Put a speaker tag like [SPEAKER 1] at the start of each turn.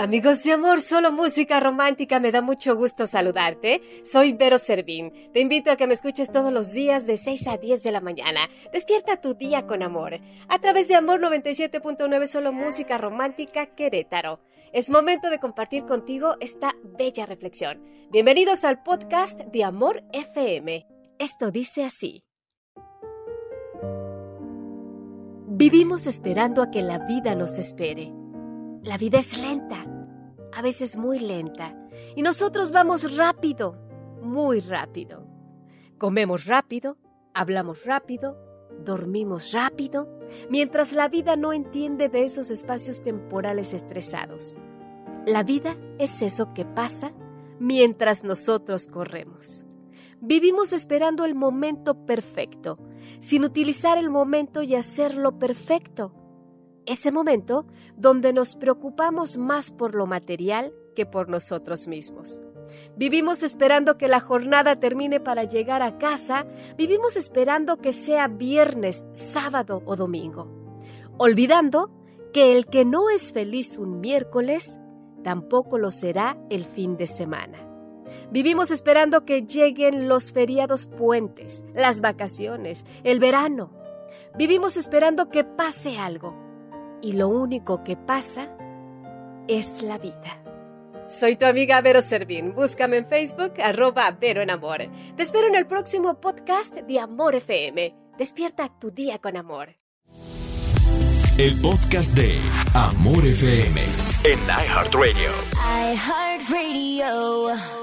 [SPEAKER 1] Amigos de amor, solo música romántica, me da mucho gusto saludarte. Soy Vero Servín. Te invito a que me escuches todos los días de 6 a 10 de la mañana. Despierta tu día con amor. A través de Amor 97.9, solo música romántica Querétaro. Es momento de compartir contigo esta bella reflexión. Bienvenidos al podcast de Amor FM. Esto dice así. Vivimos esperando a que la vida nos espere. La vida es lenta, a veces muy lenta, y nosotros vamos rápido, muy rápido. Comemos rápido, hablamos rápido, dormimos rápido, mientras la vida no entiende de esos espacios temporales estresados. La vida es eso que pasa mientras nosotros corremos. Vivimos esperando el momento perfecto, sin utilizar el momento y hacerlo perfecto ese momento donde nos preocupamos más por lo material que por nosotros mismos. Vivimos esperando que la jornada termine para llegar a casa, vivimos esperando que sea viernes, sábado o domingo, olvidando que el que no es feliz un miércoles, tampoco lo será el fin de semana. Vivimos esperando que lleguen los feriados puentes, las vacaciones, el verano. Vivimos esperando que pase algo, y lo único que pasa es la vida. Soy tu amiga Vero Servín. Búscame en Facebook, arroba Vero en Amor. Te espero en el próximo podcast de Amor FM. Despierta tu día con amor.
[SPEAKER 2] El podcast de Amor FM en iHeartRadio.
[SPEAKER 3] iHeartRadio.